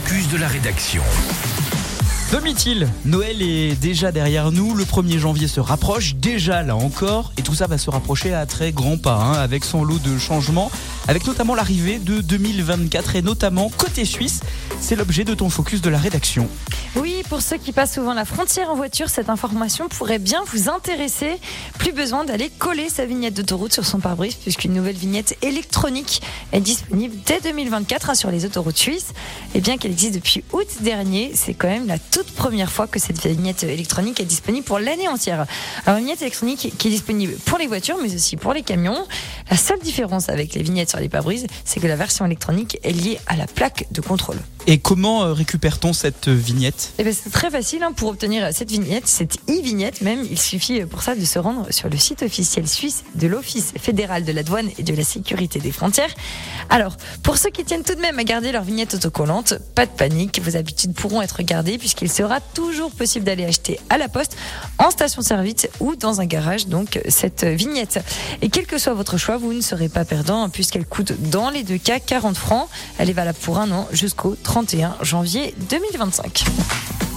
focus de la rédaction. Domitil, Noël est déjà derrière nous, le 1er janvier se rapproche déjà là encore, et tout ça va se rapprocher à très grands pas, hein, avec son lot de changements, avec notamment l'arrivée de 2024 et notamment côté suisse, c'est l'objet de ton focus de la rédaction. Oui, pour ceux qui passent souvent la frontière en voiture, cette information pourrait bien vous intéresser. Plus besoin d'aller coller sa vignette d'autoroute sur son pare-brise, puisqu'une nouvelle vignette électronique est disponible dès 2024 hein, sur les autoroutes suisses. Et bien qu'elle existe depuis août dernier, c'est quand même la toute première fois que cette vignette électronique est disponible pour l'année entière. Alors, une vignette électronique qui est disponible pour les voitures, mais aussi pour les camions. La seule différence avec les vignettes sur les pare-brises, c'est que la version électronique est liée à la plaque de contrôle. Et comment euh, récupère-t-on cette euh, vignette? Eh ben, C'est très facile hein, pour obtenir cette vignette, cette e-vignette même. Il suffit pour ça de se rendre sur le site officiel suisse de l'Office fédéral de la douane et de la sécurité des frontières. Alors, pour ceux qui tiennent tout de même à garder leur vignette autocollante, pas de panique, vos habitudes pourront être gardées puisqu'il sera toujours possible d'aller acheter à la poste, en station-service ou dans un garage, donc cette vignette. Et quel que soit votre choix, vous ne serez pas perdant hein, puisqu'elle coûte dans les deux cas 40 francs. Elle est valable pour un an jusqu'au 31 janvier 2025.